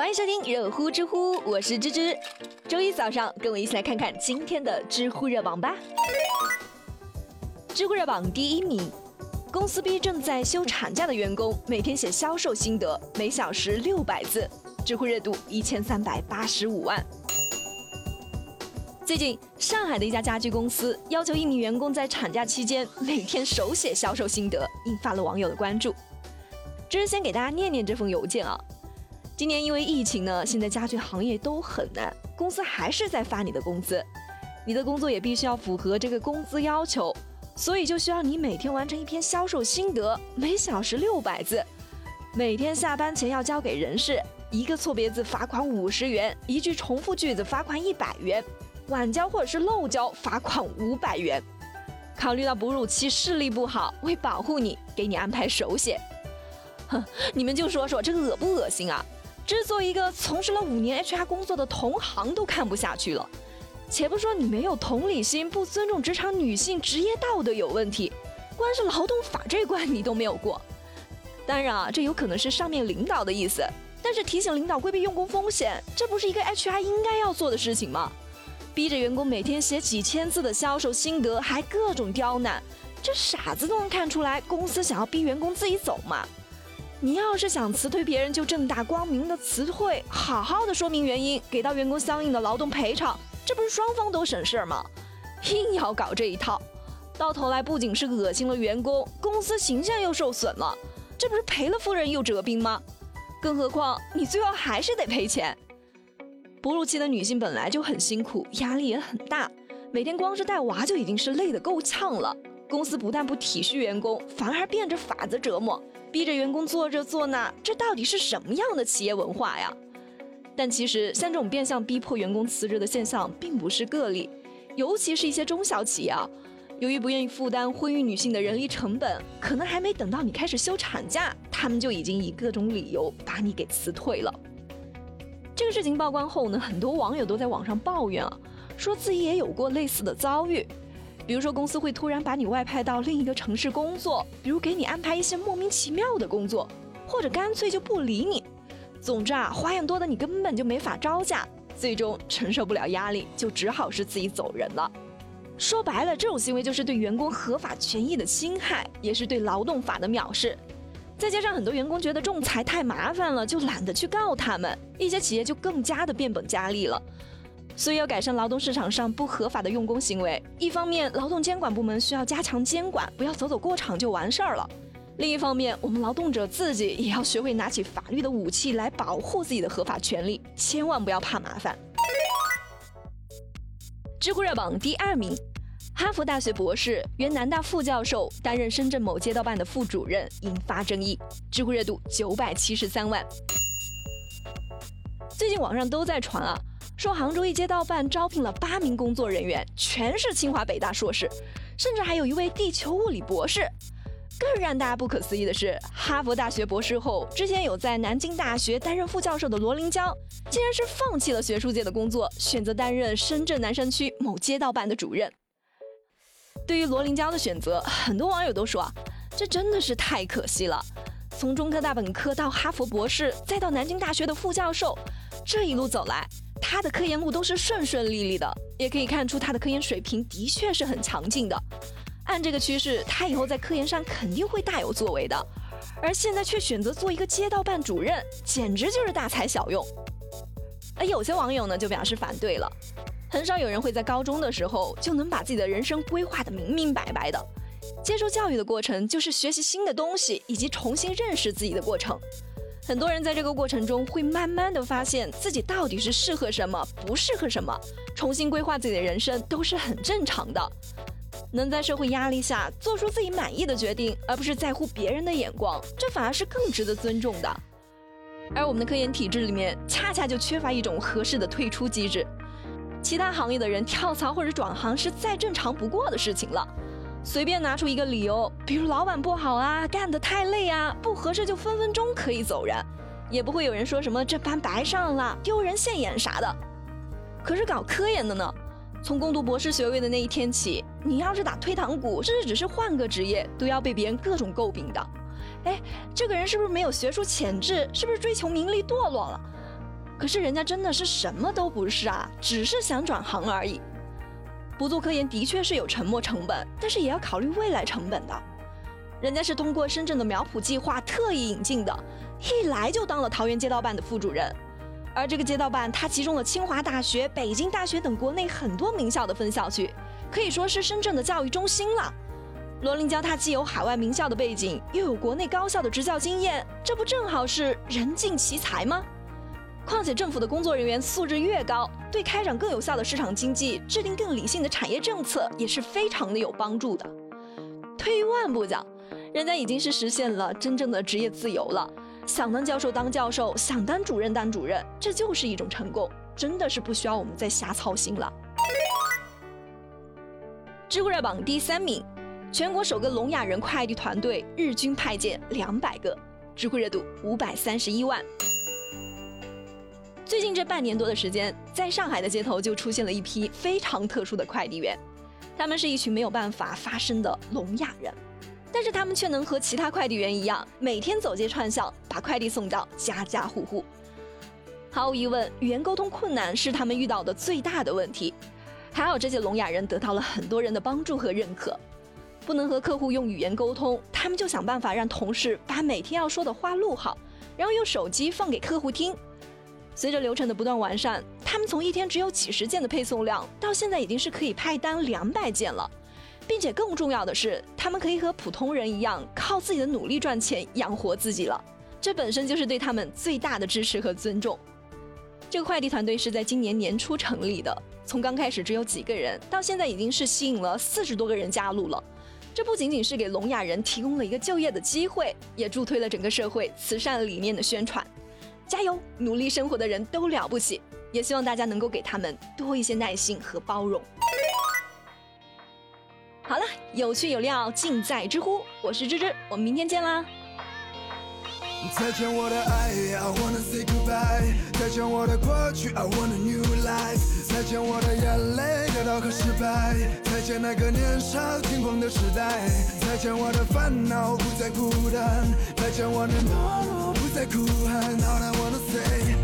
欢迎收听热乎知乎，我是芝芝。周一早上，跟我一起来看看今天的知乎热榜吧。知乎热榜第一名，公司逼正在休产假的员工每天写销售心得，每小时六百字，知乎热度一千三百八十五万。最近，上海的一家家居公司要求一名员工在产假期间每天手写销售心得，引发了网友的关注。芝芝先给大家念念这封邮件啊。今年因为疫情呢，现在家具行业都很难，公司还是在发你的工资，你的工作也必须要符合这个工资要求，所以就需要你每天完成一篇销售心得，每小时六百字，每天下班前要交给人事，一个错别字罚款五十元，一句重复句子罚款一百元，晚交或者是漏交罚款五百元。考虑到哺乳期视力不好，为保护你，给你安排手写。哼，你们就说说这个恶不恶心啊？制作一个从事了五年 HR 工作的同行都看不下去了，且不说你没有同理心、不尊重职场女性职业道德有问题，光是劳动法这关你都没有过。当然啊，这有可能是上面领导的意思，但是提醒领导规避用工风险，这不是一个 HR 应该要做的事情吗？逼着员工每天写几千字的销售心得，还各种刁难，这傻子都能看出来公司想要逼员工自己走嘛？你要是想辞退别人，就正大光明的辞退，好好的说明原因，给到员工相应的劳动赔偿，这不是双方都省事儿吗？硬要搞这一套，到头来不仅是恶心了员工，公司形象又受损了，这不是赔了夫人又折兵吗？更何况你最后还是得赔钱。哺乳期的女性本来就很辛苦，压力也很大，每天光是带娃就已经是累得够呛了，公司不但不体恤员工，反而变着法子折磨。逼着员工做这做那，这到底是什么样的企业文化呀？但其实像这种变相逼迫员工辞职的现象并不是个例，尤其是一些中小企业啊，由于不愿意负担婚育女性的人力成本，可能还没等到你开始休产假，他们就已经以各种理由把你给辞退了。这个事情曝光后呢，很多网友都在网上抱怨啊，说自己也有过类似的遭遇。比如说，公司会突然把你外派到另一个城市工作，比如给你安排一些莫名其妙的工作，或者干脆就不理你。总之啊，花样多的你根本就没法招架，最终承受不了压力，就只好是自己走人了。说白了，这种行为就是对员工合法权益的侵害，也是对劳动法的藐视。再加上很多员工觉得仲裁太麻烦了，就懒得去告他们，一些企业就更加的变本加厉了。所以要改善劳动市场上不合法的用工行为，一方面劳动监管部门需要加强监管，不要走走过场就完事儿了；另一方面，我们劳动者自己也要学会拿起法律的武器来保护自己的合法权利，千万不要怕麻烦。知乎热榜第二名，哈佛大学博士、原南大副教授担任深圳某街道办的副主任，引发争议，知乎热度九百七十三万。最近网上都在传啊。说杭州一街道办招聘了八名工作人员，全是清华北大硕士，甚至还有一位地球物理博士。更让大家不可思议的是，哈佛大学博士后，之前有在南京大学担任副教授的罗林江，竟然是放弃了学术界的工作，选择担任深圳南山区某街道办的主任。对于罗林江的选择，很多网友都说啊，这真的是太可惜了。从中科大本科到哈佛博士，再到南京大学的副教授，这一路走来。他的科研路都是顺顺利利的，也可以看出他的科研水平的确是很强劲的。按这个趋势，他以后在科研上肯定会大有作为的。而现在却选择做一个街道办主任，简直就是大材小用。而有些网友呢就表示反对了。很少有人会在高中的时候就能把自己的人生规划的明明白白的。接受教育的过程就是学习新的东西以及重新认识自己的过程。很多人在这个过程中会慢慢的发现自己到底是适合什么，不适合什么，重新规划自己的人生都是很正常的。能在社会压力下做出自己满意的决定，而不是在乎别人的眼光，这反而是更值得尊重的。而我们的科研体制里面，恰恰就缺乏一种合适的退出机制。其他行业的人跳槽或者转行是再正常不过的事情了。随便拿出一个理由，比如老板不好啊，干得太累啊，不合适就分分钟可以走人，也不会有人说什么这班白上了，丢人现眼啥的。可是搞科研的呢，从攻读博士学位的那一天起，你要是打退堂鼓，甚至只是换个职业，都要被别人各种诟病的。哎，这个人是不是没有学术潜质？是不是追求名利堕落了？可是人家真的是什么都不是啊，只是想转行而已。不做科研的确是有沉没成本，但是也要考虑未来成本的。人家是通过深圳的苗圃计划特意引进的，一来就当了桃园街道办的副主任。而这个街道办，它集中了清华大学、北京大学等国内很多名校的分校区，可以说是深圳的教育中心了。罗林教他既有海外名校的背景，又有国内高校的执教经验，这不正好是人尽其才吗？况且政府的工作人员素质越高，对开展更有效的市场经济、制定更理性的产业政策也是非常的有帮助的。退一万步讲，人家已经是实现了真正的职业自由了，想当教授当教授，想当主任当主任，这就是一种成功，真的是不需要我们再瞎操心了。知乎热榜第三名。全国首个聋哑人快递团队日均派件两百个，知乎热度五百三十一万。最近这半年多的时间，在上海的街头就出现了一批非常特殊的快递员，他们是一群没有办法发声的聋哑人，但是他们却能和其他快递员一样，每天走街串巷，把快递送到家家户户。毫无疑问，语言沟通困难是他们遇到的最大的问题，还好这些聋哑人得到了很多人的帮助和认可。不能和客户用语言沟通，他们就想办法让同事把每天要说的话录好，然后用手机放给客户听。随着流程的不断完善，他们从一天只有几十件的配送量，到现在已经是可以派单两百件了，并且更重要的是，他们可以和普通人一样，靠自己的努力赚钱养活自己了。这本身就是对他们最大的支持和尊重。这个快递团队是在今年年初成立的，从刚开始只有几个人，到现在已经是吸引了四十多个人加入了。这不仅仅是给聋哑人提供了一个就业的机会，也助推了整个社会慈善理念的宣传。加油，努力生活的人都了不起！也希望大家能够给他们多一些耐心和包容。好了，有趣有料尽在知乎，我是芝芝，我们明天见啦！再见我的爱，I wanna say goodbye。再见我的过去，I want a new life。再见我的眼泪，跌倒和失败。再见那个年少轻狂的时代。再见我的烦恼，不再孤单。再见我的懦弱，不再哭喊。，Now I wanna say。